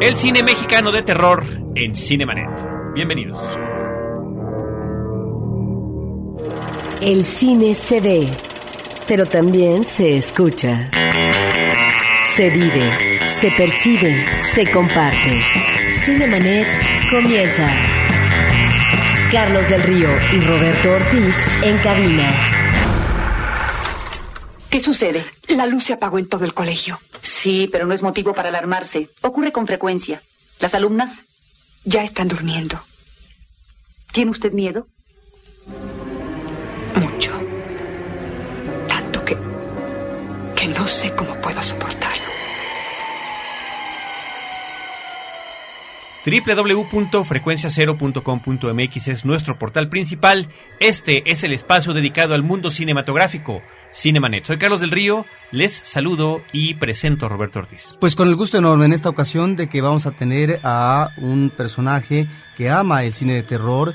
El cine mexicano de terror en Cinemanet. Bienvenidos. El cine se ve, pero también se escucha. Se vive, se percibe, se comparte. Cinemanet comienza. Carlos del Río y Roberto Ortiz en cabina. ¿Qué sucede? La luz se apagó en todo el colegio. Sí, pero no es motivo para alarmarse. Ocurre con frecuencia. ¿Las alumnas? Ya están durmiendo. ¿Tiene usted miedo? Mucho. Tanto que... que no sé cómo puedo soportarlo. www.frecuenciacero.com.mx es nuestro portal principal. Este es el espacio dedicado al mundo cinematográfico, Cinemanet. Soy Carlos del Río, les saludo y presento a Roberto Ortiz. Pues con el gusto enorme en esta ocasión de que vamos a tener a un personaje que ama el cine de terror,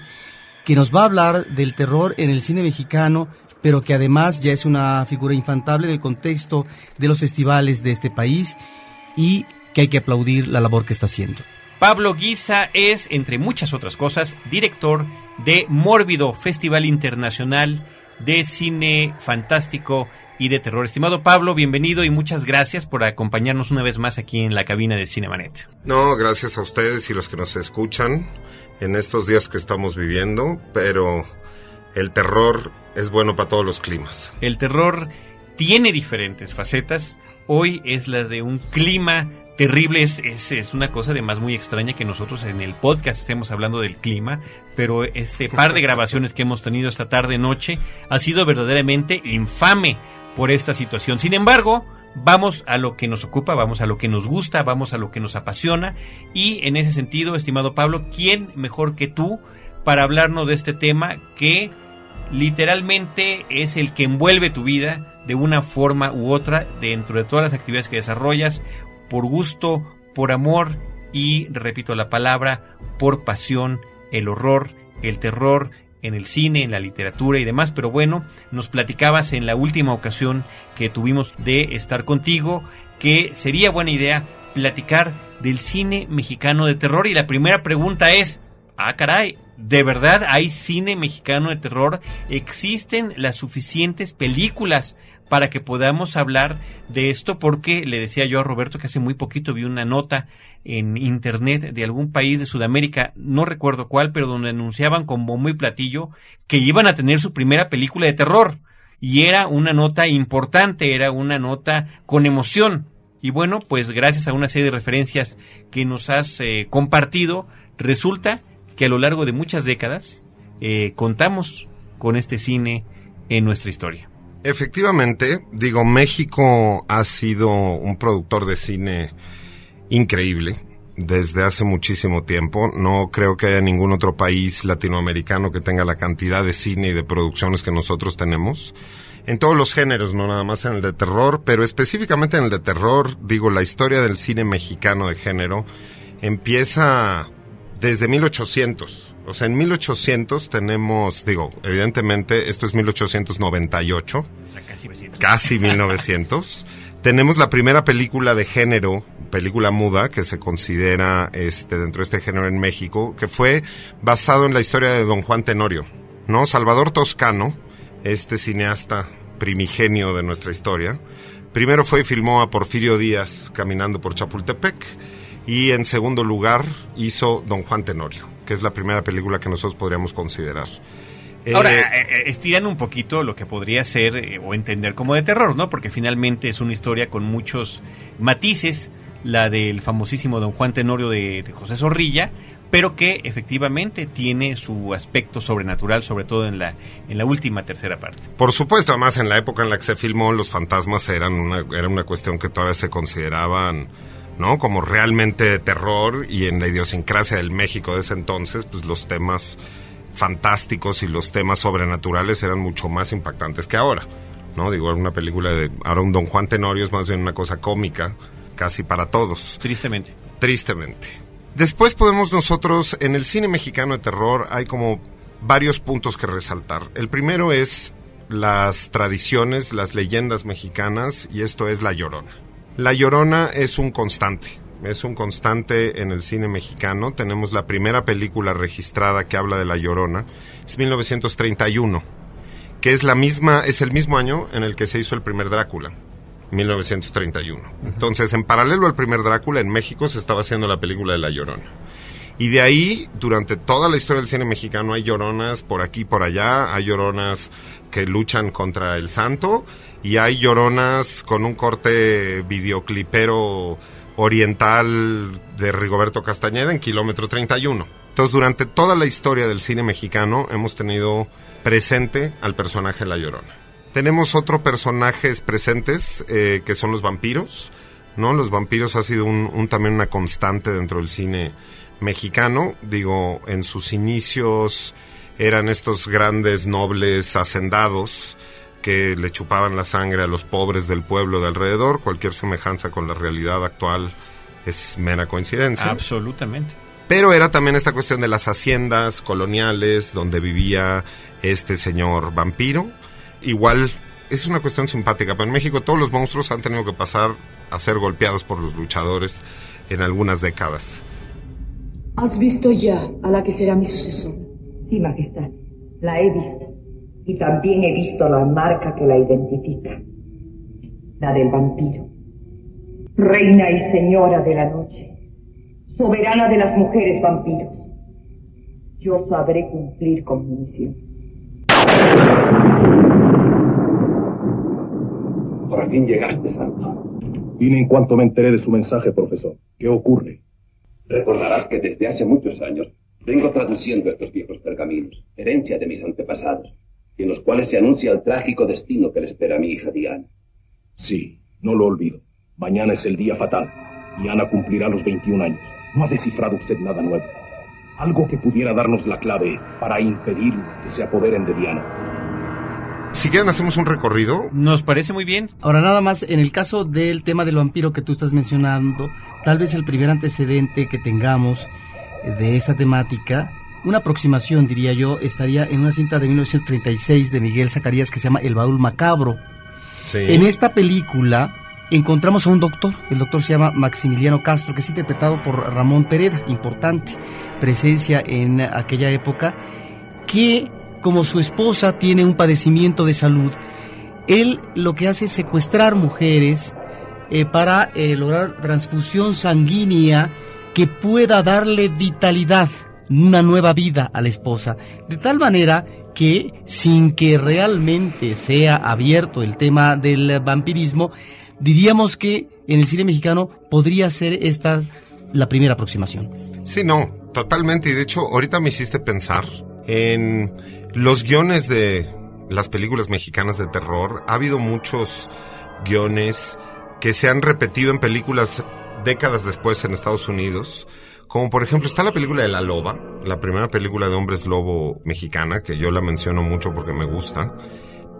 que nos va a hablar del terror en el cine mexicano, pero que además ya es una figura infantable en el contexto de los festivales de este país y que hay que aplaudir la labor que está haciendo. Pablo Guisa es, entre muchas otras cosas, director de Mórbido, Festival Internacional de Cine Fantástico y de Terror. Estimado Pablo, bienvenido y muchas gracias por acompañarnos una vez más aquí en la cabina de Cinemanet. No, gracias a ustedes y los que nos escuchan en estos días que estamos viviendo, pero el terror es bueno para todos los climas. El terror tiene diferentes facetas. Hoy es la de un clima terrible. Es, es, es, una cosa además muy extraña que nosotros en el podcast estemos hablando del clima, pero este par de grabaciones que hemos tenido esta tarde noche ha sido verdaderamente infame por esta situación. Sin embargo, vamos a lo que nos ocupa, vamos a lo que nos gusta, vamos a lo que nos apasiona y en ese sentido, estimado Pablo, ¿quién mejor que tú para hablarnos de este tema que literalmente es el que envuelve tu vida de una forma u otra dentro de todas las actividades que desarrollas por gusto, por amor y, repito la palabra, por pasión, el horror, el terror en el cine, en la literatura y demás. Pero bueno, nos platicabas en la última ocasión que tuvimos de estar contigo que sería buena idea platicar del cine mexicano de terror y la primera pregunta es, ah caray, ¿de verdad hay cine mexicano de terror? ¿Existen las suficientes películas para que podamos hablar de esto porque le decía yo a Roberto que hace muy poquito vi una nota en internet de algún país de Sudamérica, no recuerdo cuál, pero donde anunciaban con bombo y platillo que iban a tener su primera película de terror. Y era una nota importante, era una nota con emoción. Y bueno, pues gracias a una serie de referencias que nos has eh, compartido, resulta que a lo largo de muchas décadas eh, contamos con este cine en nuestra historia. Efectivamente, digo, México ha sido un productor de cine increíble desde hace muchísimo tiempo. No creo que haya ningún otro país latinoamericano que tenga la cantidad de cine y de producciones que nosotros tenemos. En todos los géneros, no nada más en el de terror, pero específicamente en el de terror, digo, la historia del cine mexicano de género empieza desde 1800. O sea, en 1800 tenemos, digo, evidentemente, esto es 1898. Casi, casi 1900. tenemos la primera película de género, película muda, que se considera este, dentro de este género en México, que fue basado en la historia de don Juan Tenorio. ¿No? Salvador Toscano, este cineasta primigenio de nuestra historia, primero fue y filmó a Porfirio Díaz caminando por Chapultepec y en segundo lugar hizo Don Juan Tenorio, que es la primera película que nosotros podríamos considerar. Ahora, eh, estiran un poquito lo que podría ser eh, o entender como de terror, ¿no? Porque finalmente es una historia con muchos matices, la del famosísimo Don Juan Tenorio de, de José Zorrilla, pero que efectivamente tiene su aspecto sobrenatural, sobre todo en la, en la última tercera parte. Por supuesto, además en la época en la que se filmó, los fantasmas eran una, era una cuestión que todavía se consideraban ¿no? Como realmente de terror y en la idiosincrasia del México de ese entonces, pues los temas fantásticos y los temas sobrenaturales eran mucho más impactantes que ahora, ¿no? Digo, era una película de... Ahora un Don Juan Tenorio es más bien una cosa cómica, casi para todos. Tristemente. Tristemente. Después podemos nosotros, en el cine mexicano de terror hay como varios puntos que resaltar. El primero es las tradiciones, las leyendas mexicanas, y esto es La Llorona. La Llorona es un constante es un constante en el cine mexicano. Tenemos la primera película registrada que habla de La Llorona, es 1931, que es la misma, es el mismo año en el que se hizo el primer Drácula. 1931. Entonces, en paralelo al primer Drácula, en México se estaba haciendo la película de La Llorona. Y de ahí, durante toda la historia del cine mexicano, hay lloronas por aquí por allá, hay lloronas que luchan contra el santo, y hay lloronas con un corte videoclipero oriental de Rigoberto Castañeda en kilómetro 31. Entonces, durante toda la historia del cine mexicano hemos tenido presente al personaje La Llorona. Tenemos otros personajes presentes eh, que son los vampiros, ¿no? Los vampiros ha sido un, también una constante dentro del cine mexicano. Digo, en sus inicios eran estos grandes nobles hacendados que le chupaban la sangre a los pobres del pueblo de alrededor. Cualquier semejanza con la realidad actual es mera coincidencia. Absolutamente. Pero era también esta cuestión de las haciendas coloniales donde vivía este señor vampiro. Igual es una cuestión simpática, pero en México todos los monstruos han tenido que pasar a ser golpeados por los luchadores en algunas décadas. ¿Has visto ya a la que será mi sucesora? Sí, Majestad, la he visto. Y también he visto la marca que la identifica. La del vampiro. Reina y señora de la noche. Soberana de las mujeres vampiros. Yo sabré cumplir con mi misión. Por fin llegaste, Santo. Vine en cuanto me enteré de su mensaje, profesor. ¿Qué ocurre? Recordarás que desde hace muchos años vengo traduciendo estos viejos pergaminos, herencia de mis antepasados, en los cuales se anuncia el trágico destino que le espera a mi hija Diana. Sí, no lo olvido. Mañana es el día fatal. Diana cumplirá los 21 años. No ha descifrado usted nada nuevo. Algo que pudiera darnos la clave para impedir que se apoderen de Diana. Si quieren hacemos un recorrido. Nos parece muy bien. Ahora nada más, en el caso del tema del vampiro que tú estás mencionando, tal vez el primer antecedente que tengamos de esta temática, una aproximación diría yo, estaría en una cinta de 1936 de Miguel Zacarías que se llama El baúl macabro. Sí. En esta película encontramos a un doctor, el doctor se llama Maximiliano Castro, que es interpretado por Ramón Pereda, importante presencia en aquella época, que como su esposa tiene un padecimiento de salud, él lo que hace es secuestrar mujeres eh, para eh, lograr transfusión sanguínea que pueda darle vitalidad, una nueva vida a la esposa, de tal manera que sin que realmente sea abierto el tema del vampirismo, diríamos que en el cine mexicano podría ser esta la primera aproximación. Sí, no, totalmente. Y de hecho, ahorita me hiciste pensar en los guiones de las películas mexicanas de terror. Ha habido muchos guiones que se han repetido en películas décadas después en Estados Unidos. Como por ejemplo está la película de La Loba, la primera película de hombres lobo mexicana, que yo la menciono mucho porque me gusta.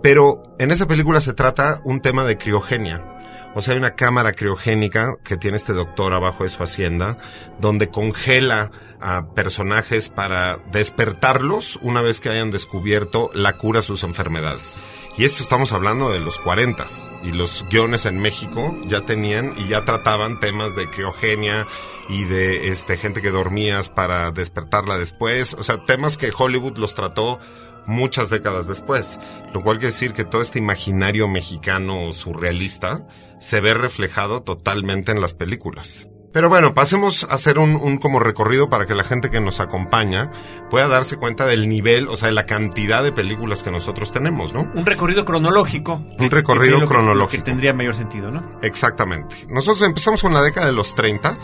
Pero en esa película se trata un tema de criogenia. O sea, hay una cámara criogénica que tiene este doctor abajo de su hacienda, donde congela a personajes para despertarlos una vez que hayan descubierto la cura a sus enfermedades. Y esto estamos hablando de los 40 y los guiones en México ya tenían y ya trataban temas de criogenia y de este gente que dormías para despertarla después, o sea, temas que Hollywood los trató muchas décadas después, lo cual quiere decir que todo este imaginario mexicano surrealista se ve reflejado totalmente en las películas. Pero bueno, pasemos a hacer un, un, como recorrido para que la gente que nos acompaña pueda darse cuenta del nivel, o sea, de la cantidad de películas que nosotros tenemos, ¿no? Un recorrido cronológico. Un recorrido que, cronológico. Que, que tendría mayor sentido, ¿no? Exactamente. Nosotros empezamos con la década de los 30.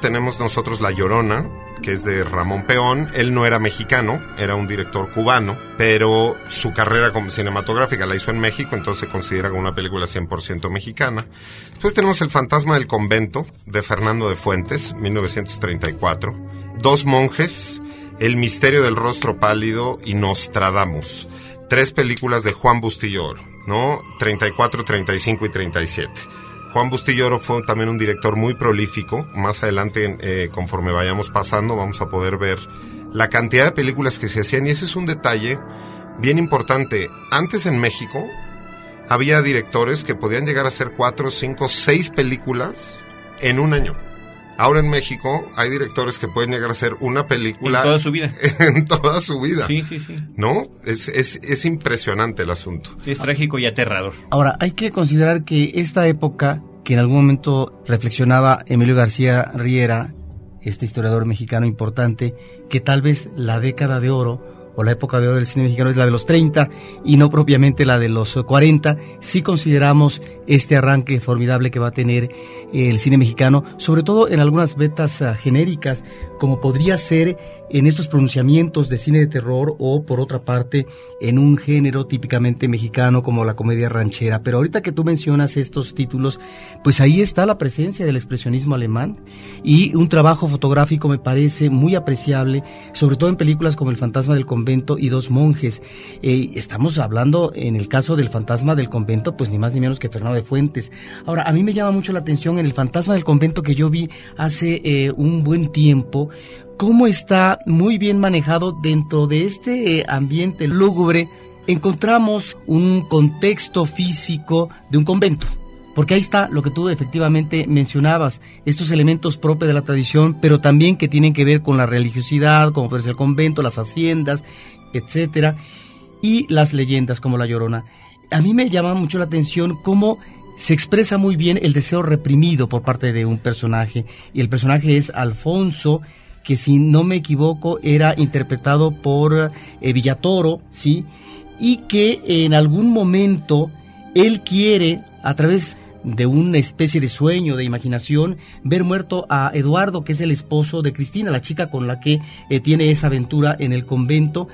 Tenemos nosotros La Llorona, que es de Ramón Peón. Él no era mexicano, era un director cubano, pero su carrera cinematográfica la hizo en México, entonces se considera como una película 100% mexicana. Después tenemos El fantasma del convento, de Fernando de Fuentes, 1934. Dos monjes, El misterio del rostro pálido y Nostradamus. Tres películas de Juan Bustillo ¿no? 34, 35 y 37. Juan Bustillo fue también un director muy prolífico. Más adelante, eh, conforme vayamos pasando, vamos a poder ver la cantidad de películas que se hacían. Y ese es un detalle bien importante. Antes en México había directores que podían llegar a hacer cuatro, cinco, seis películas en un año. Ahora en México hay directores que pueden llegar a hacer una película... En toda su vida. en toda su vida. Sí, sí, sí. ¿No? Es, es, es impresionante el asunto. Es trágico y aterrador. Ahora, hay que considerar que esta época, que en algún momento reflexionaba Emilio García Riera, este historiador mexicano importante, que tal vez la década de oro o la época de oro del cine mexicano es la de los 30 y no propiamente la de los 40, si consideramos este arranque formidable que va a tener el cine mexicano, sobre todo en algunas betas uh, genéricas, como podría ser en estos pronunciamientos de cine de terror o por otra parte en un género típicamente mexicano como la comedia ranchera. Pero ahorita que tú mencionas estos títulos, pues ahí está la presencia del expresionismo alemán y un trabajo fotográfico me parece muy apreciable, sobre todo en películas como El fantasma del convento y Dos monjes. Eh, estamos hablando en el caso del fantasma del convento, pues ni más ni menos que Fernando de Fuentes. Ahora, a mí me llama mucho la atención en el fantasma del convento que yo vi hace eh, un buen tiempo, cómo está muy bien manejado dentro de este eh, ambiente lúgubre. Encontramos un contexto físico de un convento. Porque ahí está lo que tú efectivamente mencionabas, estos elementos propios de la tradición, pero también que tienen que ver con la religiosidad, como puede ser el convento, las haciendas, etcétera, y las leyendas como la Llorona. A mí me llama mucho la atención cómo se expresa muy bien el deseo reprimido por parte de un personaje, y el personaje es Alfonso, que si no me equivoco era interpretado por eh, Villatoro, ¿sí? Y que en algún momento él quiere, a través de una especie de sueño, de imaginación, ver muerto a Eduardo, que es el esposo de Cristina, la chica con la que eh, tiene esa aventura en el convento,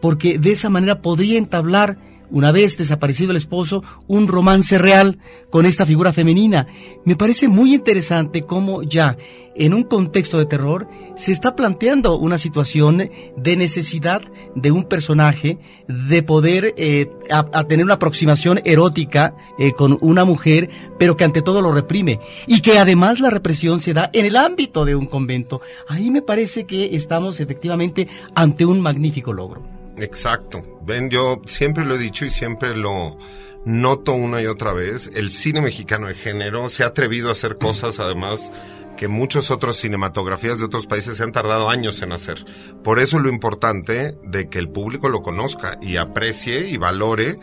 porque de esa manera podría entablar una vez desaparecido el esposo, un romance real con esta figura femenina. Me parece muy interesante cómo ya en un contexto de terror se está planteando una situación de necesidad de un personaje de poder eh, a, tener una aproximación erótica eh, con una mujer, pero que ante todo lo reprime y que además la represión se da en el ámbito de un convento. Ahí me parece que estamos efectivamente ante un magnífico logro. Exacto. Ven, yo siempre lo he dicho y siempre lo noto una y otra vez. El cine mexicano de género se ha atrevido a hacer cosas, además, que muchos otros cinematografías de otros países se han tardado años en hacer. Por eso lo importante de que el público lo conozca y aprecie y valore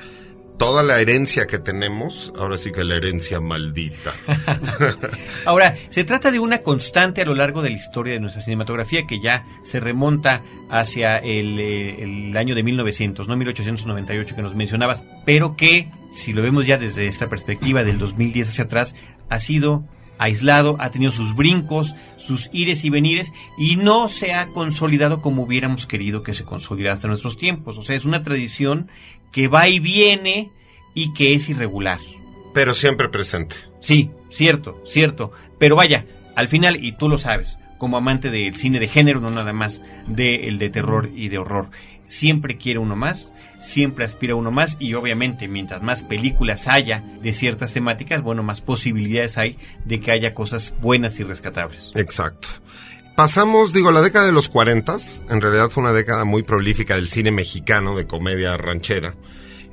toda la herencia que tenemos, ahora sí que la herencia maldita. ahora, se trata de una constante a lo largo de la historia de nuestra cinematografía que ya se remonta hacia el, eh, año de 1900, no 1898 que nos mencionabas, pero que, si lo vemos ya desde esta perspectiva del 2010 hacia atrás, ha sido aislado, ha tenido sus brincos, sus ires y venires y no se ha consolidado como hubiéramos querido que se consolidara hasta nuestros tiempos. O sea, es una tradición que va y viene y que es irregular. Pero siempre presente. Sí, cierto, cierto. Pero vaya, al final, y tú lo sabes, como amante del cine de género, no nada más del de terror y de horror, siempre quiere uno más, siempre aspira uno más y obviamente mientras más películas haya de ciertas temáticas, bueno, más posibilidades hay de que haya cosas buenas y rescatables. Exacto. Pasamos, digo, la década de los 40, en realidad fue una década muy prolífica del cine mexicano de comedia ranchera.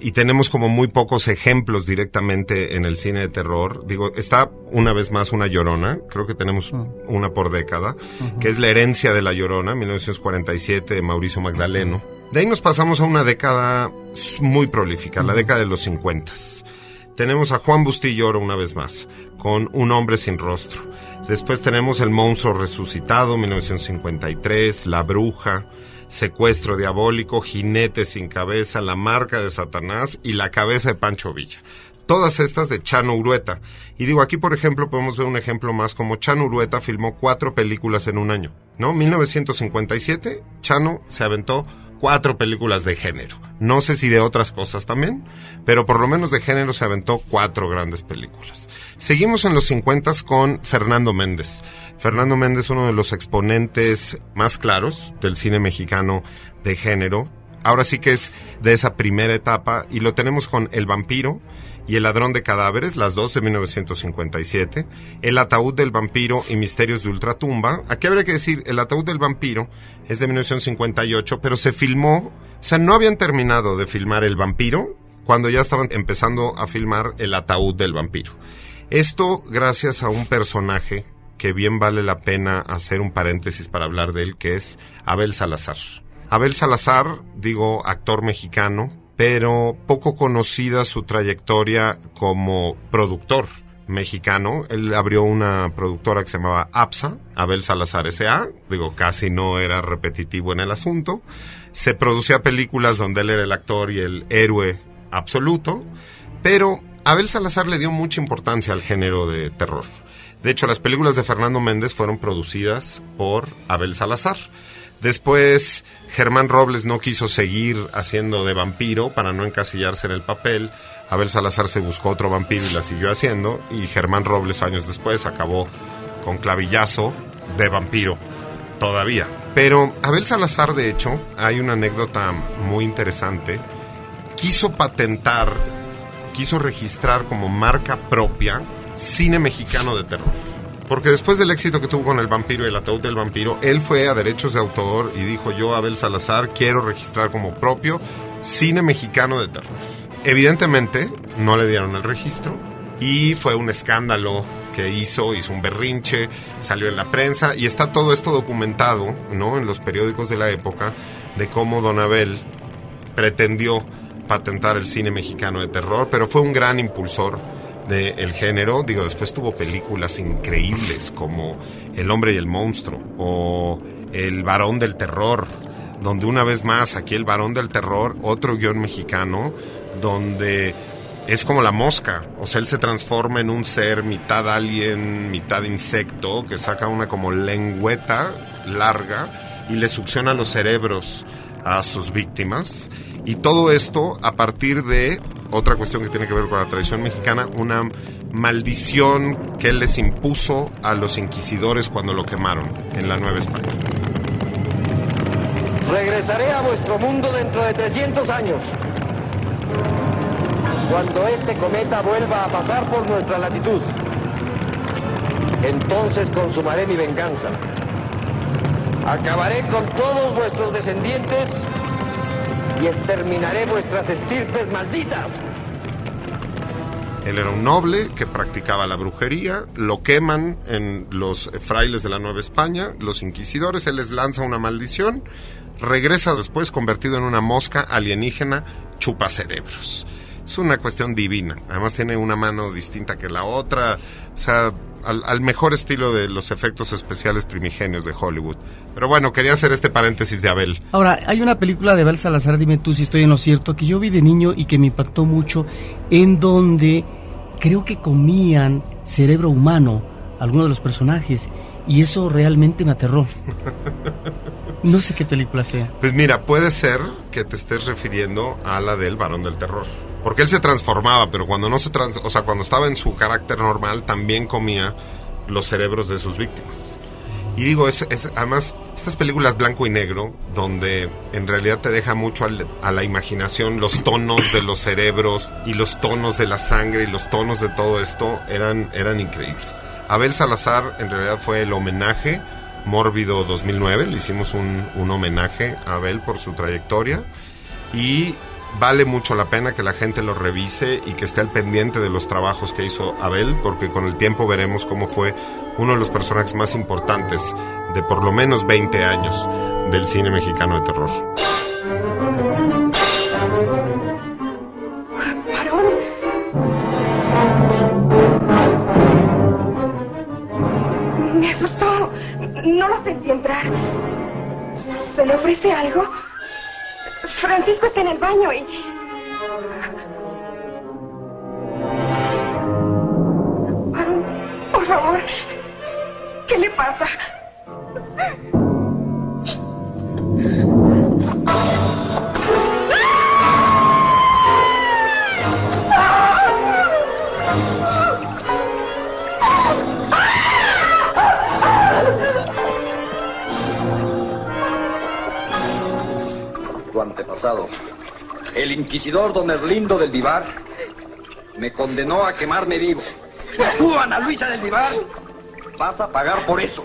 Y tenemos como muy pocos ejemplos directamente en el cine de terror. Digo, está una vez más una llorona, creo que tenemos ah. una por década, que es la herencia de la llorona, 1947, de Mauricio Magdaleno. De ahí nos pasamos a una década muy prolífica, la década de los 50. Tenemos a Juan Bustillo una vez más, con Un hombre sin rostro. Después tenemos El monstruo resucitado, 1953, La bruja, Secuestro diabólico, Jinete sin cabeza, La marca de Satanás y La cabeza de Pancho Villa. Todas estas de Chano Urueta. Y digo, aquí por ejemplo podemos ver un ejemplo más como Chano Urueta filmó cuatro películas en un año. ¿No? 1957, Chano se aventó cuatro películas de género. No sé si de otras cosas también, pero por lo menos de género se aventó cuatro grandes películas. Seguimos en los 50 con Fernando Méndez. Fernando Méndez, uno de los exponentes más claros del cine mexicano de género. Ahora sí que es de esa primera etapa y lo tenemos con El vampiro y El ladrón de cadáveres, las dos de 1957, El ataúd del vampiro y Misterios de Ultratumba. Aquí habría que decir, El ataúd del vampiro es de 1958, pero se filmó, o sea, no habían terminado de filmar El vampiro cuando ya estaban empezando a filmar El ataúd del vampiro. Esto gracias a un personaje que bien vale la pena hacer un paréntesis para hablar de él, que es Abel Salazar. Abel Salazar, digo, actor mexicano, pero poco conocida su trayectoria como productor mexicano. Él abrió una productora que se llamaba APSA, Abel Salazar S.A. Digo, casi no era repetitivo en el asunto. Se producía películas donde él era el actor y el héroe absoluto, pero Abel Salazar le dio mucha importancia al género de terror. De hecho, las películas de Fernando Méndez fueron producidas por Abel Salazar. Después, Germán Robles no quiso seguir haciendo de vampiro para no encasillarse en el papel. Abel Salazar se buscó otro vampiro y la siguió haciendo. Y Germán Robles, años después, acabó con clavillazo de vampiro. Todavía. Pero Abel Salazar, de hecho, hay una anécdota muy interesante. Quiso patentar, quiso registrar como marca propia cine mexicano de terror. Porque después del éxito que tuvo con El vampiro y el ataúd del vampiro, él fue a derechos de autor y dijo yo, Abel Salazar, quiero registrar como propio cine mexicano de terror. Evidentemente, no le dieron el registro y fue un escándalo que hizo, hizo un berrinche, salió en la prensa y está todo esto documentado, ¿no? En los periódicos de la época de cómo Don Abel pretendió patentar el cine mexicano de terror, pero fue un gran impulsor del género. Digo, después tuvo películas increíbles como El hombre y el monstruo o El varón del terror, donde una vez más aquí el varón del terror, otro guion mexicano, donde es como la mosca, o sea, él se transforma en un ser mitad alien, mitad insecto, que saca una como lengüeta larga y le succiona los cerebros a sus víctimas. Y todo esto a partir de otra cuestión que tiene que ver con la tradición mexicana, una maldición que él les impuso a los inquisidores cuando lo quemaron en la Nueva España. Regresaré a vuestro mundo dentro de 300 años. Cuando este cometa vuelva a pasar por nuestra latitud, entonces consumaré mi venganza. Acabaré con todos vuestros descendientes y exterminaré vuestras estirpes malditas. Él era un noble que practicaba la brujería, lo queman en los frailes de la Nueva España, los inquisidores, él les lanza una maldición, regresa después convertido en una mosca alienígena, chupa cerebros. Es una cuestión divina, además tiene una mano distinta que la otra, o sea, al, al, mejor estilo de los efectos especiales primigenios de Hollywood. Pero bueno, quería hacer este paréntesis de Abel. Ahora, hay una película de Abel Salazar, dime tú si estoy en lo cierto, que yo vi de niño y que me impactó mucho, en donde creo que comían cerebro humano algunos de los personajes y eso realmente me aterró. No sé qué película sea. Pues mira, puede ser que te estés refiriendo a la del varón del terror. Porque él se transformaba, pero cuando no se trans o sea, cuando estaba en su carácter normal, también comía los cerebros de sus víctimas. Y digo, además, estas películas blanco y negro, donde en realidad te deja mucho a la imaginación los tonos de los cerebros y los tonos de la sangre y los tonos de todo esto, eran, eran increíbles. Abel Salazar en realidad fue el homenaje Mórbido 2009, le hicimos un, un homenaje a Abel por su trayectoria y vale mucho la pena que la gente lo revise y que esté al pendiente de los trabajos que hizo Abel, porque con el tiempo veremos cómo fue uno de los personajes más importantes de por lo menos 20 años del cine mexicano de terror. No lo sentí entrar. ¿Se le ofrece algo? Francisco está en el baño y... Por favor, ¿qué le pasa? El inquisidor don Erlindo del Vivar, me condenó a quemarme vivo. Tú, Ana Luisa del Vivar, vas a pagar por eso.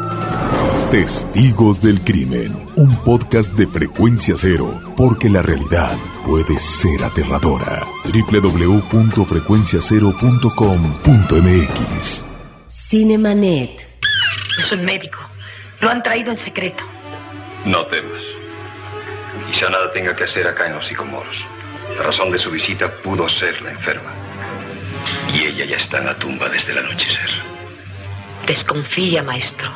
Testigos del Crimen, un podcast de frecuencia cero, porque la realidad puede ser aterradora. www.frecuenciacero.com.mx Cinemanet. Es un médico. Lo han traído en secreto. No temas. Quizá nada tenga que hacer acá en los psicomoros. La razón de su visita pudo ser la enferma. Y ella ya está en la tumba desde el anochecer. Desconfía, maestro.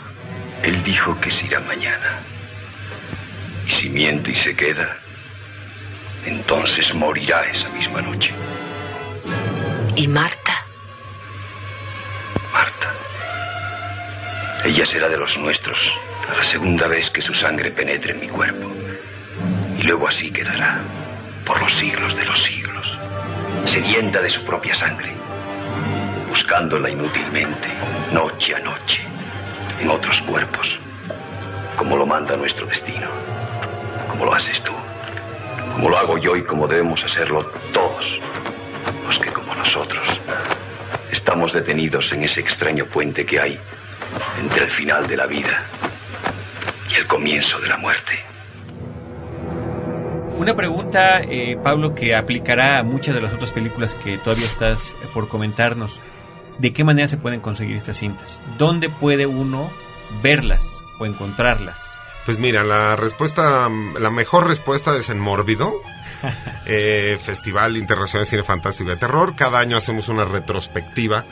Él dijo que se irá mañana. Y si miente y se queda, entonces morirá esa misma noche. ¿Y Marta? Marta. Ella será de los nuestros a la segunda vez que su sangre penetre en mi cuerpo. Y luego así quedará, por los siglos de los siglos, sedienta de su propia sangre, buscándola inútilmente, noche a noche, en otros cuerpos, como lo manda nuestro destino, como lo haces tú, como lo hago yo y como debemos hacerlo todos, los que como nosotros estamos detenidos en ese extraño puente que hay entre el final de la vida y el comienzo de la muerte. Una pregunta, eh, Pablo, que aplicará a muchas de las otras películas que todavía estás por comentarnos. ¿De qué manera se pueden conseguir estas cintas? ¿Dónde puede uno verlas o encontrarlas? Pues mira, la respuesta, la mejor respuesta es en Mórbido, eh, Festival Internacional de Cine Fantástico de Terror. Cada año hacemos una retrospectiva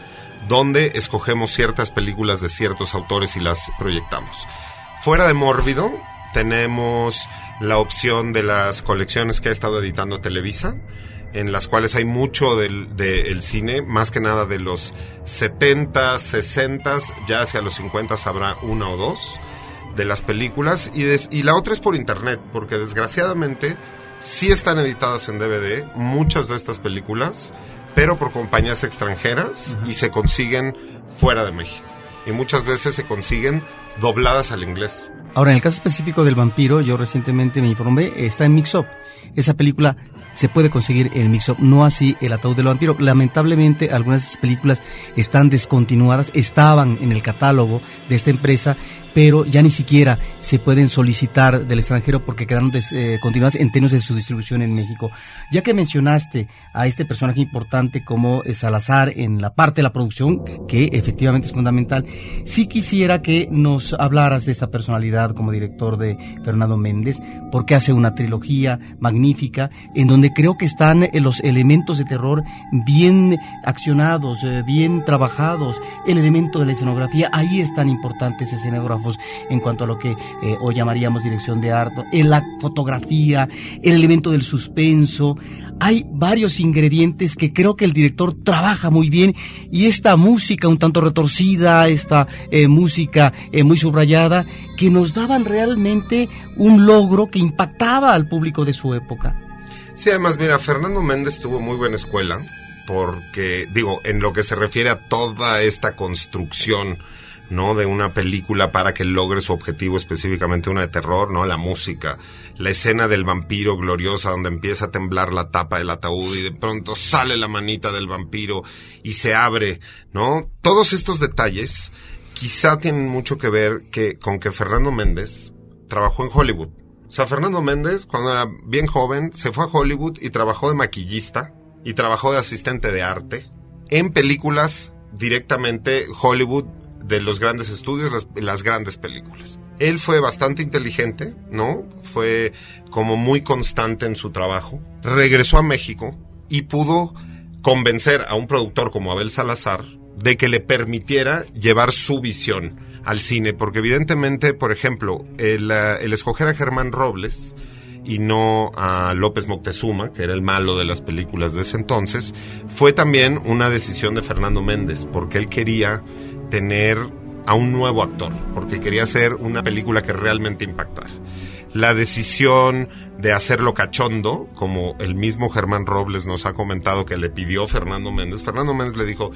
donde escogemos ciertas películas de ciertos autores y las proyectamos. Fuera de Mórbido, tenemos la opción de las colecciones que ha estado editando Televisa, en las cuales hay mucho del, del cine, más que nada de los 70, 60, ya hacia los 50 habrá una o dos de las películas y, des, y la otra es por internet, porque desgraciadamente sí están editadas en DVD muchas de estas películas, pero por compañías extranjeras y se consiguen fuera de México. Y muchas veces se consiguen dobladas al inglés. Ahora, en el caso específico del vampiro, yo recientemente me informé, está en Mix Up. Esa película se puede conseguir en Mix Up, no así El ataúd del vampiro. Lamentablemente, algunas películas están descontinuadas, estaban en el catálogo de esta empresa, pero ya ni siquiera se pueden solicitar del extranjero porque quedaron descontinuadas en términos de su distribución en México. Ya que mencionaste a este personaje importante como Salazar en la parte de la producción, que efectivamente es fundamental, sí quisiera que nos hablaras de esta personalidad como director de Fernando Méndez, porque hace una trilogía magnífica en donde creo que están los elementos de terror bien accionados, bien trabajados, el elemento de la escenografía, ahí están importantes en cuanto a lo que eh, hoy llamaríamos dirección de arte, en la fotografía, el elemento del suspenso. Hay varios ingredientes que creo que el director trabaja muy bien y esta música un tanto retorcida, esta eh, música eh, muy subrayada, que nos daban realmente un logro que impactaba al público de su época. Sí, además, mira, Fernando Méndez tuvo muy buena escuela porque, digo, en lo que se refiere a toda esta construcción ¿no? De una película para que logre su objetivo específicamente una de terror, ¿no? La música, la escena del vampiro gloriosa donde empieza a temblar la tapa del ataúd y de pronto sale la manita del vampiro y se abre, ¿no? Todos estos detalles quizá tienen mucho que ver que, con que Fernando Méndez trabajó en Hollywood. O sea, Fernando Méndez, cuando era bien joven, se fue a Hollywood y trabajó de maquillista y trabajó de asistente de arte en películas directamente Hollywood de los grandes estudios, las, grandes películas. Él fue bastante inteligente, ¿no? Fue como muy constante en su trabajo. Regresó a México y pudo convencer a un productor como Abel Salazar de que le permitiera llevar su visión al cine, porque evidentemente, por ejemplo, el, el escoger a Germán Robles y no a López Moctezuma, que era el malo de las películas de ese entonces, fue también una decisión de Fernando Méndez, porque él quería tener a un nuevo actor, porque quería hacer una película que realmente impactara. La decisión de hacerlo cachondo, como el mismo Germán Robles nos ha comentado que le pidió Fernando Méndez, Fernando Méndez le dijo,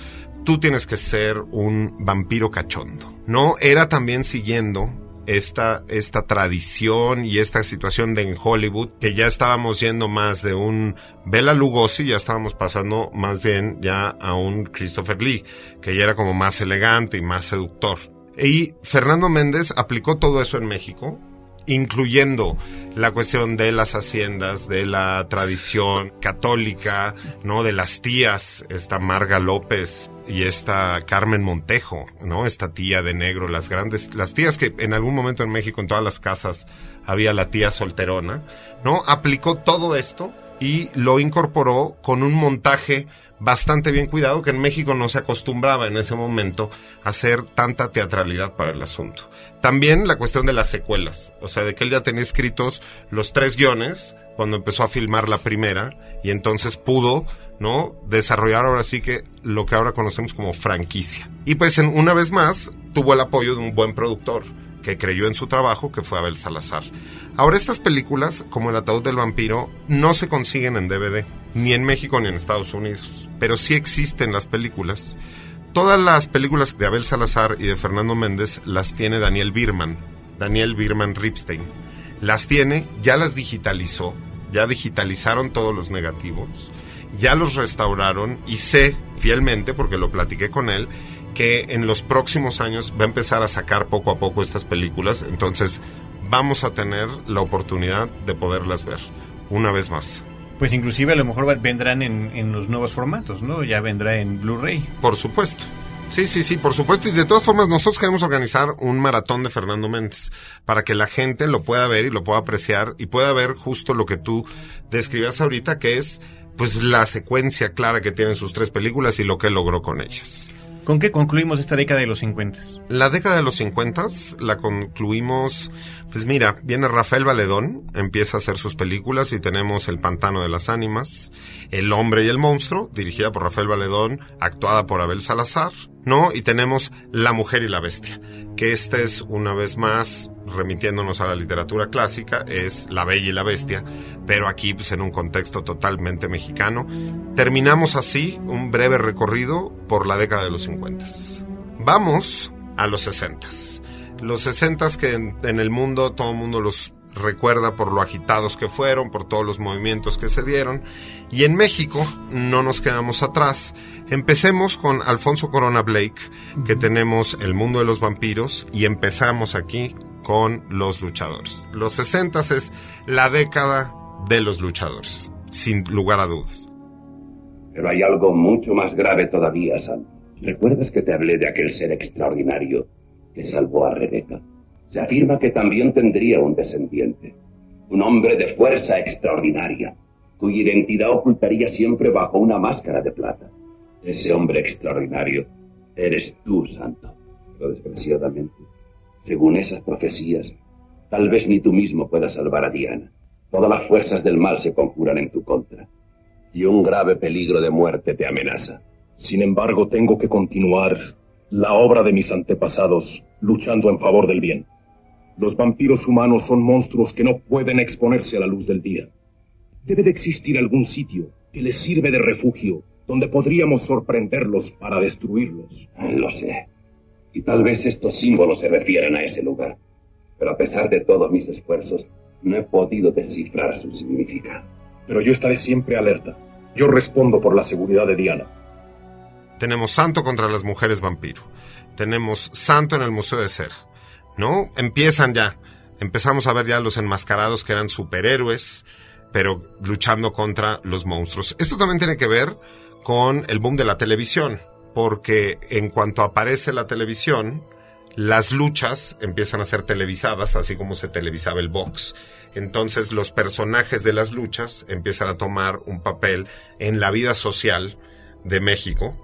tú tienes que ser un vampiro cachondo. No, era también siguiendo esta, esta tradición y esta situación de en Hollywood, que ya estábamos yendo más de un Bela Lugosi, ya estábamos pasando más bien ya a un Christopher Lee, que ya era como más elegante y más seductor. Y Fernando Méndez aplicó todo eso en México, incluyendo la cuestión de las haciendas, de la tradición católica, ¿no? De las tías, esta Marga López y esta Carmen Montejo, ¿no? Esta tía de negro, las grandes, las tías que en algún momento en México en todas las casas había la tía solterona, ¿no? Aplicó todo esto y lo incorporó con un montaje bastante bien cuidado que en México no se acostumbraba en ese momento a hacer tanta teatralidad para el asunto. También la cuestión de las secuelas, o sea, de que él ya tenía escritos los tres guiones cuando empezó a filmar la primera y entonces pudo, ¿no? Desarrollar ahora sí que lo que ahora conocemos como franquicia. Y pues en, una vez más tuvo el apoyo de un buen productor que creyó en su trabajo, que fue Abel Salazar. Ahora estas películas, como El ataúd del vampiro, no se consiguen en DVD, ni en México ni en Estados Unidos, pero sí existen las películas. Todas las películas de Abel Salazar y de Fernando Méndez las tiene Daniel Birman, Daniel Birman Ripstein. Las tiene, ya las digitalizó, ya digitalizaron todos los negativos, ya los restauraron y sé fielmente, porque lo platiqué con él, que en los próximos años va a empezar a sacar poco a poco estas películas, entonces vamos a tener la oportunidad de poderlas ver una vez más. Pues inclusive a lo mejor vendrán en, en los nuevos formatos, ¿no? Ya vendrá en Blu-ray. Por supuesto. Sí, sí, sí, por supuesto. Y de todas formas, nosotros queremos organizar un maratón de Fernando Méndez para que la gente lo pueda ver y lo pueda apreciar y pueda ver justo lo que tú describías ahorita, que es pues la secuencia clara que tienen sus tres películas y lo que logró con ellas. ¿Con qué concluimos esta década de los 50? La década de los 50 la concluimos, pues mira, viene Rafael Valedón, empieza a hacer sus películas y tenemos El Pantano de las Ánimas, El Hombre y el Monstruo, dirigida por Rafael Valedón, actuada por Abel Salazar, ¿no? Y tenemos La Mujer y la Bestia, que esta es una vez más remitiéndonos a la literatura clásica, es La Bella y la Bestia, pero aquí pues, en un contexto totalmente mexicano. Terminamos así un breve recorrido por la década de los 50. Vamos a los 60. Los 60 que en, en el mundo todo el mundo los recuerda por lo agitados que fueron, por todos los movimientos que se dieron. Y en México no nos quedamos atrás. Empecemos con Alfonso Corona Blake, que tenemos El mundo de los vampiros, y empezamos aquí con los luchadores. Los 60 es la década de los luchadores, sin lugar a dudas. Pero hay algo mucho más grave todavía, Sam. ¿Recuerdas que te hablé de aquel ser extraordinario que salvó a Rebeca? Se afirma que también tendría un descendiente, un hombre de fuerza extraordinaria, cuya identidad ocultaría siempre bajo una máscara de plata. Ese hombre extraordinario eres tú, Santo. Pero desgraciadamente, según esas profecías, tal vez ni tú mismo puedas salvar a Diana. Todas las fuerzas del mal se conjuran en tu contra. Y un grave peligro de muerte te amenaza. Sin embargo, tengo que continuar la obra de mis antepasados luchando en favor del bien. Los vampiros humanos son monstruos que no pueden exponerse a la luz del día. Debe de existir algún sitio que les sirve de refugio donde podríamos sorprenderlos para destruirlos. Lo sé. Y tal vez estos símbolos se refieran a ese lugar. Pero a pesar de todos mis esfuerzos, no he podido descifrar su significado. Pero yo estaré siempre alerta. Yo respondo por la seguridad de Diana. Tenemos santo contra las mujeres vampiro. Tenemos santo en el Museo de Cera. ¿No? Empiezan ya. Empezamos a ver ya los enmascarados que eran superhéroes, pero luchando contra los monstruos. Esto también tiene que ver con el boom de la televisión, porque en cuanto aparece la televisión, las luchas empiezan a ser televisadas, así como se televisaba el box. Entonces los personajes de las luchas empiezan a tomar un papel en la vida social de México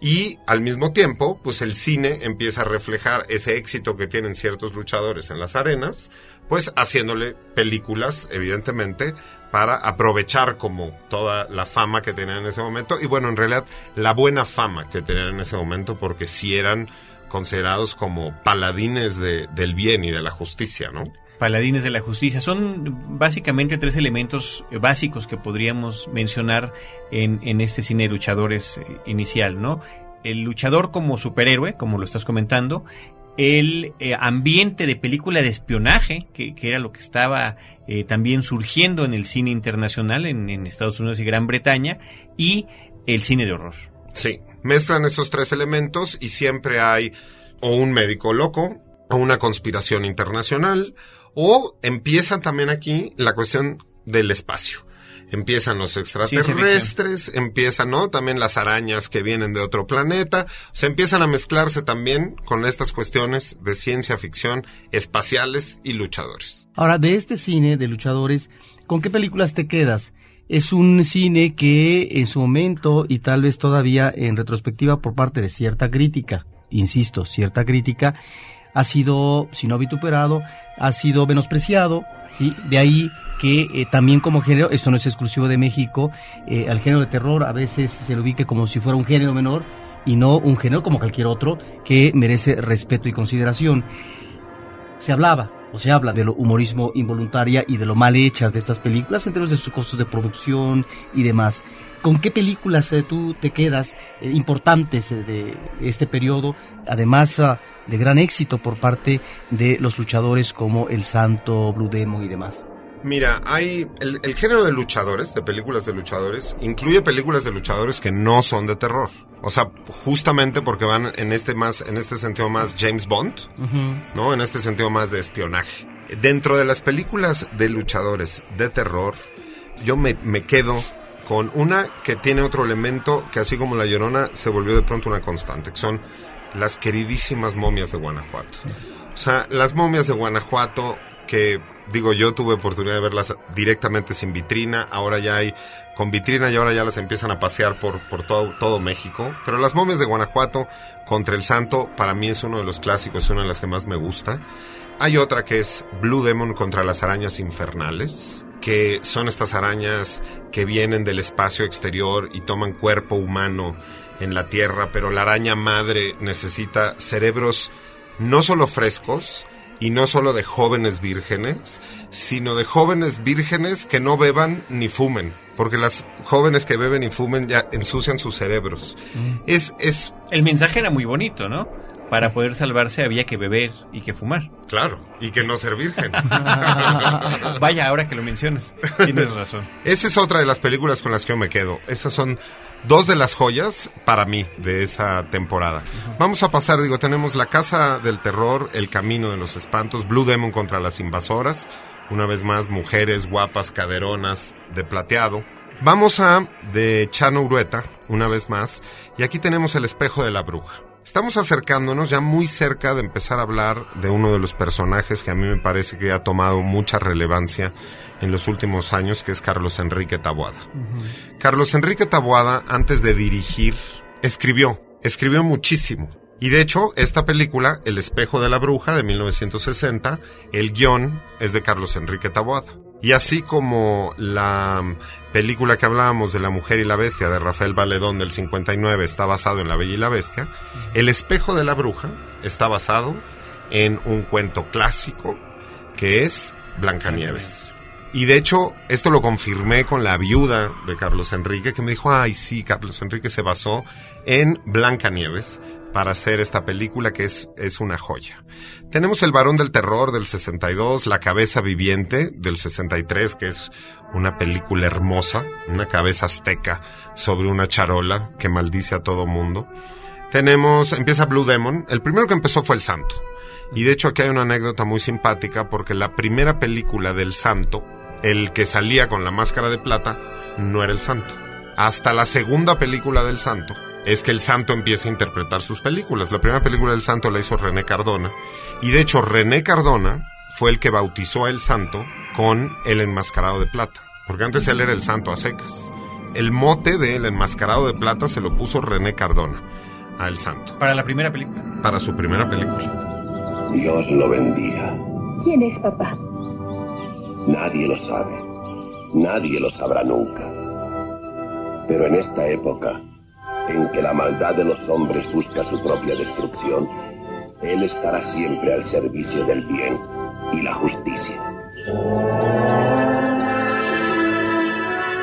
y al mismo tiempo, pues el cine empieza a reflejar ese éxito que tienen ciertos luchadores en las arenas, pues haciéndole películas, evidentemente, para aprovechar como toda la fama que tenían en ese momento y bueno, en realidad la buena fama que tenían en ese momento porque si eran considerados como paladines de- del bien y de la justicia, ¿no? Paladines de la Justicia. Son básicamente tres elementos básicos que podríamos mencionar en, en este cine de luchadores eh, inicial, ¿no? El luchador como superhéroe, como lo estás comentando, el eh, ambiente de película de espionaje, que, que era lo que estaba eh, también surgiendo en el cine internacional en, en Estados Unidos y Gran Bretaña, y el cine de horror. Sí, mezclan estos tres elementos y siempre hay o un médico loco, o una conspiración internacional, o empieza también aquí la cuestión del espacio. Empiezan los extraterrestres, empiezan, ¿no? También las arañas que vienen de otro planeta. Se empiezan a mezclarse también con estas cuestiones de ciencia ficción, espaciales y luchadores. Ahora, de este cine de luchadores, ¿con qué películas te quedas? Es un cine que en su momento y tal vez todavía en retrospectiva por parte de cierta crítica, insisto, cierta crítica, ha sido, si no vituperado, ha sido menospreciado, ¿sí? De ahí que eh, también como género, esto no es exclusivo de México, eh, al género de terror a veces se lo ubique como si fuera un género menor y no un género como cualquier otro que merece respeto y consideración. Se hablaba o se habla de lo humorismo involuntaria y de lo mal hechas de estas películas en términos de sus costos de producción y demás. ¿Con qué películas eh, tú te quedas importantes de este periodo? Además ah, de gran éxito por parte de los luchadores como El Santo, Blue Demon y demás. Mira, hay el, el género de luchadores, de películas de luchadores, incluye películas de luchadores que no son de terror. O sea, justamente porque van en este más, en este sentido más James Bond, ¿no? En este sentido más de espionaje. Dentro de las películas de luchadores de terror, yo me, me quedo con una que tiene otro elemento que así como La Llorona se volvió de pronto una constante, que son las queridísimas momias de Guanajuato. O sea, las momias de Guanajuato que digo yo tuve oportunidad de verlas directamente sin vitrina, ahora ya hay con vitrina y ahora ya las empiezan a pasear por, por todo, todo México. Pero las momias de Guanajuato contra el Santo para mí es uno de los clásicos, es una de las que más me gusta. Hay otra que es Blue Demon contra las arañas infernales, que son estas arañas que vienen del espacio exterior y toman cuerpo humano en la Tierra, pero la araña madre necesita cerebros no solo frescos, y no solo de jóvenes vírgenes, sino de jóvenes vírgenes que no beban ni fumen, porque las jóvenes que beben y fumen ya ensucian sus cerebros. Es, es... El mensaje era muy bonito, ¿no? Para poder salvarse había que beber y que fumar. Claro, y que no ser virgen. Vaya, ahora que lo mencionas, tienes razón. Esa es otra de las películas con las que yo me quedo. Esas son dos de las joyas para mí de esa temporada. Vamos a pasar, digo, tenemos La Casa del Terror, El Camino de los Espantos, Blue Demon contra las Invasoras, una vez más mujeres guapas, caderonas, de plateado. Vamos a de Chano Urueta, una vez más, y aquí tenemos El Espejo de la Bruja. Estamos acercándonos ya muy cerca de empezar a hablar de uno de los personajes que a mí me parece que ha tomado mucha relevancia en los últimos años, que es Carlos Enrique Taboada. Carlos Enrique Taboada, antes de dirigir, escribió, escribió muchísimo. Y de hecho, esta película, El espejo de la bruja, de 1960, el guion es de Carlos Enrique Taboada. Y así como la película que hablábamos de La mujer y la bestia de Rafael Valedón del 59 está basado en La bella y la bestia, El espejo de la bruja está basado en un cuento clásico que es Blancanieves. Y de hecho, esto lo confirmé con la viuda de Carlos Enrique, que me dijo, ay, sí, Carlos Enrique se basó en Blancanieves para hacer esta película que es, es una joya. Tenemos El varón del terror del 62, La cabeza viviente del 63, que es una película hermosa, una cabeza azteca sobre una charola que maldice a todo mundo. Tenemos, empieza Blue Demon, el primero que empezó fue El Santo. Y de hecho aquí hay una anécdota muy simpática porque la primera película del Santo, el que salía con la máscara de plata, no era el Santo. Hasta la segunda película del Santo es que el Santo empieza a interpretar sus películas. La primera película del Santo la hizo René Cardona. Y de hecho René Cardona fue el que bautizó a el Santo con el enmascarado de plata. Porque antes él era el Santo a secas. El mote de el enmascarado de plata se lo puso René Cardona a el Santo. Para la primera película. Para su primera película. Dios lo bendiga. ¿Quién es papá? Nadie lo sabe. Nadie lo sabrá nunca. Pero en esta época, en que la maldad de los hombres busca su propia destrucción, Él estará siempre al servicio del bien y la justicia.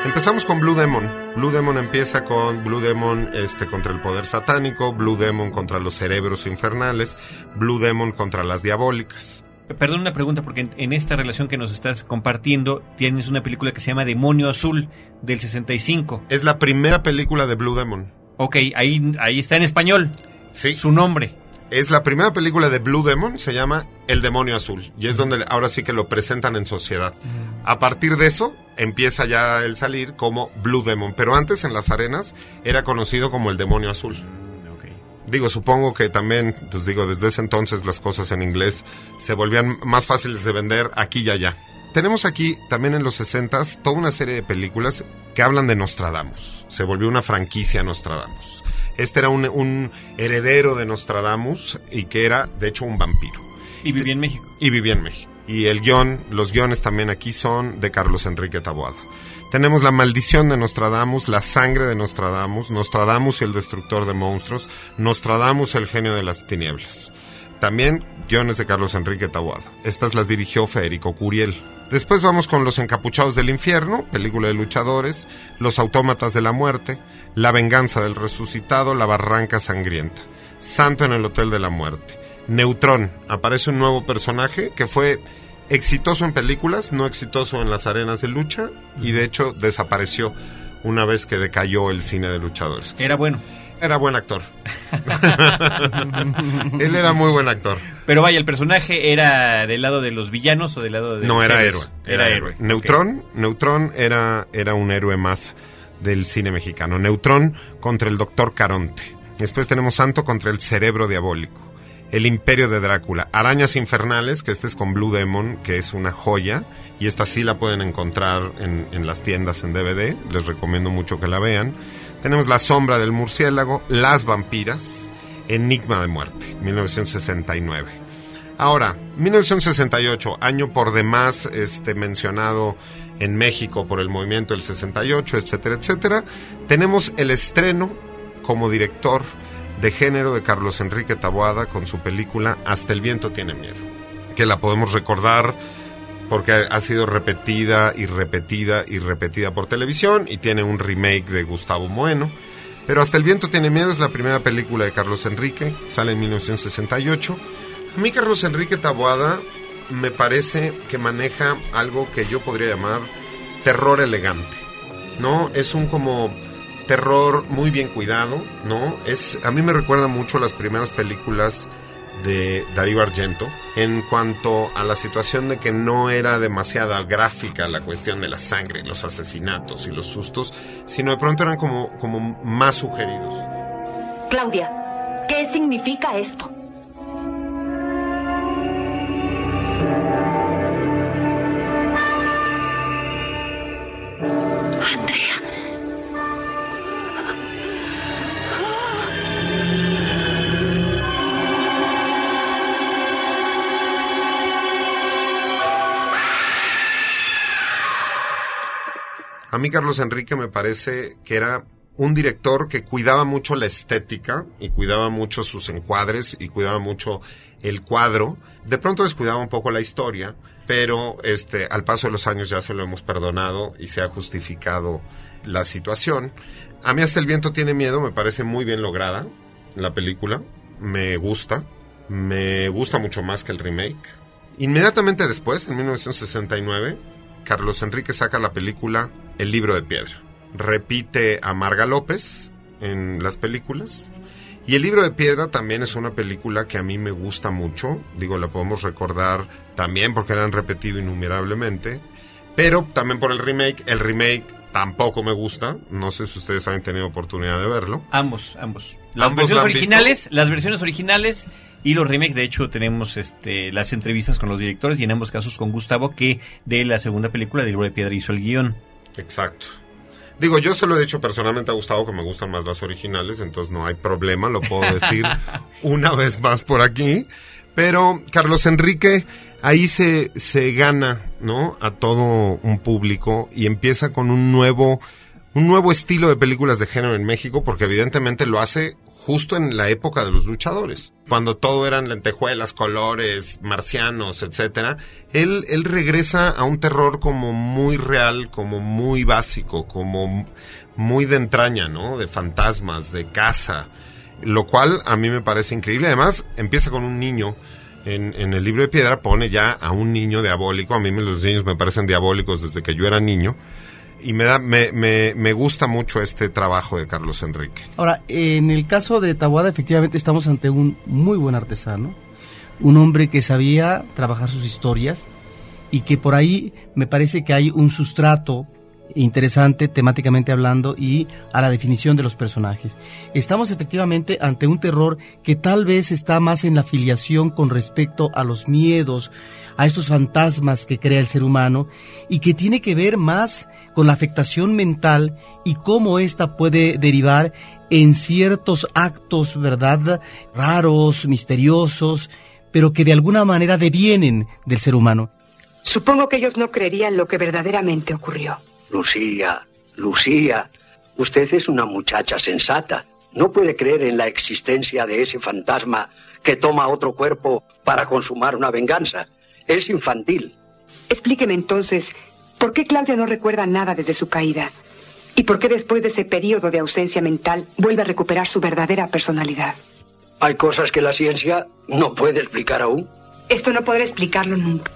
Empezamos con Blue Demon. Blue Demon empieza con Blue Demon este, contra el poder satánico, Blue Demon contra los cerebros infernales, Blue Demon contra las diabólicas. Perdón una pregunta, porque en, en, esta relación que nos estás compartiendo tienes una película que se llama Demonio Azul del 65. Es la primera película de Blue Demon. Ok, ahí, ahí está en español. Sí. Su nombre. Es la primera película de Blue Demon, se llama El Demonio Azul. Y es donde ahora sí que lo presentan en sociedad. A partir de eso, empieza ya el salir como Blue Demon. Pero antes en las arenas era conocido como El Demonio Azul. Digo, supongo que también, pues digo, desde ese entonces las cosas en inglés se volvían más fáciles de vender aquí y allá. Tenemos aquí también en los 60 toda una serie de películas que hablan de Nostradamus. Se volvió una franquicia Nostradamus. Este era un, un heredero de Nostradamus y que era, de hecho, un vampiro. Y vivía en México. Y vivía en México. Y el guion, los guiones también aquí son de Carlos Enrique Taboada. Tenemos La maldición de Nostradamus, La sangre de Nostradamus, Nostradamus y el destructor de monstruos, Nostradamus el genio de las tinieblas. También guiones de Carlos Enrique Taboada. Estas las dirigió Federico Curiel. Después vamos con Los encapuchados del infierno, película de luchadores, Los autómatas de la muerte, La venganza del resucitado, La barranca sangrienta, Santo en el hotel de la muerte. Neutrón, aparece un nuevo personaje que fue exitoso en películas, no exitoso en las arenas de lucha y de hecho desapareció una vez que decayó el cine de luchadores. Era bueno. Era buen actor. Él era muy buen actor. Pero vaya, el personaje era del lado de los villanos o del lado de No, los era héroe. Era, héroe. Neutrón, Neutrón era, era un héroe más del cine mexicano. Neutrón contra el doctor Caronte. Después tenemos Santo contra el cerebro diabólico. El Imperio de Drácula. Arañas Infernales, que este es con Blue Demon, que es una joya. Y esta sí la pueden encontrar en, las tiendas en DVD. Les recomiendo mucho que la vean. Tenemos La Sombra del Murciélago, Las Vampiras, Enigma de Muerte, 1969. Ahora, 1968, año por demás este, mencionado en México por el movimiento del 68, etcétera, etcétera. Tenemos el estreno como director de género de Carlos Enrique Taboada con su película Hasta el viento tiene miedo, que la podemos recordar porque ha sido repetida y repetida y repetida por televisión y tiene un remake de Gustavo Moeno. Pero Hasta el viento tiene miedo es la primera película de Carlos Enrique, sale en 1968. A mí Carlos Enrique Taboada me parece que maneja algo que yo podría llamar terror elegante. ¿No? Es un como terror muy bien cuidado, ¿no? Es a mí me recuerda mucho a las primeras películas de Darío Argento en cuanto a la situación de que no era demasiada gráfica la cuestión de la sangre, los asesinatos y los sustos, sino de pronto eran como, como más sugeridos. Claudia, ¿qué significa esto? A mí Carlos Enrique me parece que era un director que cuidaba mucho la estética y cuidaba mucho sus encuadres y cuidaba mucho el cuadro. De pronto descuidaba un poco la historia, pero este al paso de los años ya se lo hemos perdonado y se ha justificado la situación. A mí hasta el viento tiene miedo, me parece muy bien lograda la película, me gusta, me gusta mucho más que el remake. Inmediatamente después, en 1969, Carlos Enrique saca la película El libro de piedra. Repite a Marga López en las películas. Y El libro de piedra también es una película que a mí me gusta mucho. Digo, la podemos recordar también porque la han repetido innumerablemente. Pero también por el remake. El remake tampoco me gusta. No sé si ustedes han tenido oportunidad de verlo. Ambos, ambos. Las ¿Ambos versiones originales, las versiones originales y los remakes. De hecho, tenemos este, las entrevistas con los directores y en ambos casos con Gustavo, que de la segunda película de Libro de Piedra hizo el guion. Exacto. Digo, yo se lo he dicho personalmente a Gustavo que me gustan más las originales, entonces no hay problema, lo puedo decir una vez más por aquí. Pero Carlos Enrique ahí se, se gana, ¿no? A todo un público y empieza con un nuevo, un nuevo estilo de películas de género en México, porque evidentemente lo hace justo en la época de los luchadores, cuando todo eran lentejuelas, colores, marcianos, etcétera. Él, él regresa a un terror como muy real, como muy básico, como muy de entraña, ¿no? De fantasmas, de casa, lo cual a mí me parece increíble. Además, empieza con un niño. En, en el libro de piedra pone ya a un niño diabólico. A mí los niños me parecen diabólicos desde que yo era niño y me, me, me, gusta mucho este trabajo de Carlos Enrique. Ahora, en el caso de Tabuada, efectivamente estamos ante un muy buen artesano, un hombre que sabía trabajar sus historias y que por ahí me parece que hay un sustrato interesante temáticamente hablando y a la definición de los personajes. Estamos efectivamente ante un terror que tal vez está más en la filiación con respecto a los miedos, a estos fantasmas que crea el ser humano y que tiene que ver más con la afectación mental y cómo ésta puede derivar en ciertos actos, ¿verdad?, raros, misteriosos, pero que de alguna manera devienen del ser humano. Supongo que ellos no creerían lo que verdaderamente ocurrió. Lucía, Lucía, usted es una muchacha sensata. No puede creer en la existencia de ese fantasma que toma otro cuerpo para consumar una venganza. Es infantil. Explíqueme entonces, ¿por qué Claudia no recuerda nada desde su caída? ¿Y por qué después de ese periodo de ausencia mental vuelve a recuperar su verdadera personalidad? Hay cosas que la ciencia no puede explicar aún. Esto no podré explicarlo nunca.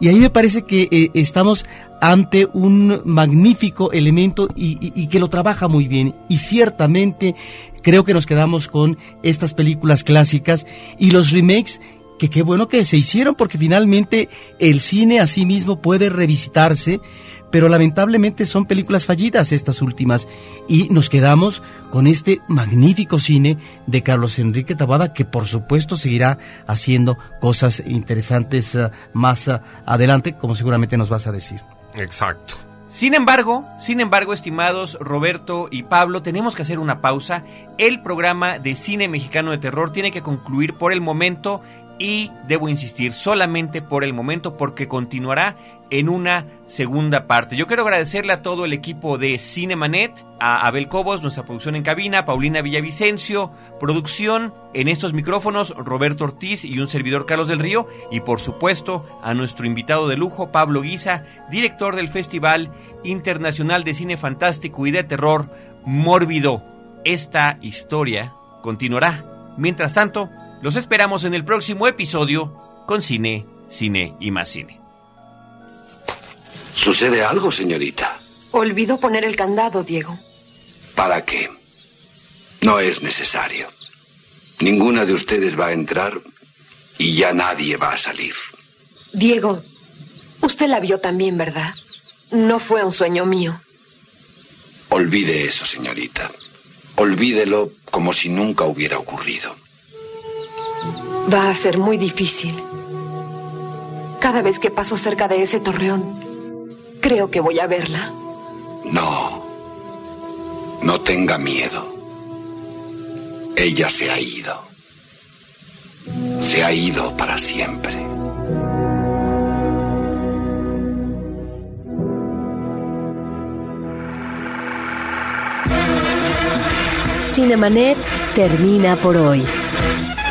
Y ahí me parece que eh, estamos ante un magnífico elemento y, y, y, que lo trabaja muy bien. Y ciertamente creo que nos quedamos con estas películas clásicas y los remakes que qué bueno que se hicieron porque finalmente el cine a sí mismo puede revisitarse, pero lamentablemente son películas fallidas estas últimas y nos quedamos con este magnífico cine de Carlos Enrique Tabada que por supuesto seguirá haciendo cosas interesantes uh, más uh, adelante, como seguramente nos vas a decir. Exacto. Sin embargo, sin embargo, estimados Roberto y Pablo, tenemos que hacer una pausa. El programa de cine mexicano de terror tiene que concluir por el momento y debo insistir solamente por el momento porque continuará en una segunda parte. Yo quiero agradecerle a todo el equipo de Cinemanet, a Abel Cobos, nuestra producción en cabina, Paulina Villavicencio, producción en estos micrófonos, Roberto Ortiz y un servidor Carlos del Río, y por supuesto a nuestro invitado de lujo, Pablo Guisa, director del Festival Internacional de Cine Fantástico y de Terror, Mórbido. Esta historia continuará. Mientras tanto, los esperamos en el próximo episodio con Cine, Cine y más Cine. ¿Sucede algo, señorita? Olvidó poner el candado, Diego. ¿Para qué? No es necesario. Ninguna de ustedes va a entrar y ya nadie va a salir. Diego, usted la vio también, ¿verdad? No fue un sueño mío. Olvide eso, señorita. Olvídelo como si nunca hubiera ocurrido. Va a ser muy difícil. Cada vez que paso cerca de ese torreón, creo que voy a verla. No. No tenga miedo. Ella se ha ido. Se ha ido para siempre. Cinemanet termina por hoy.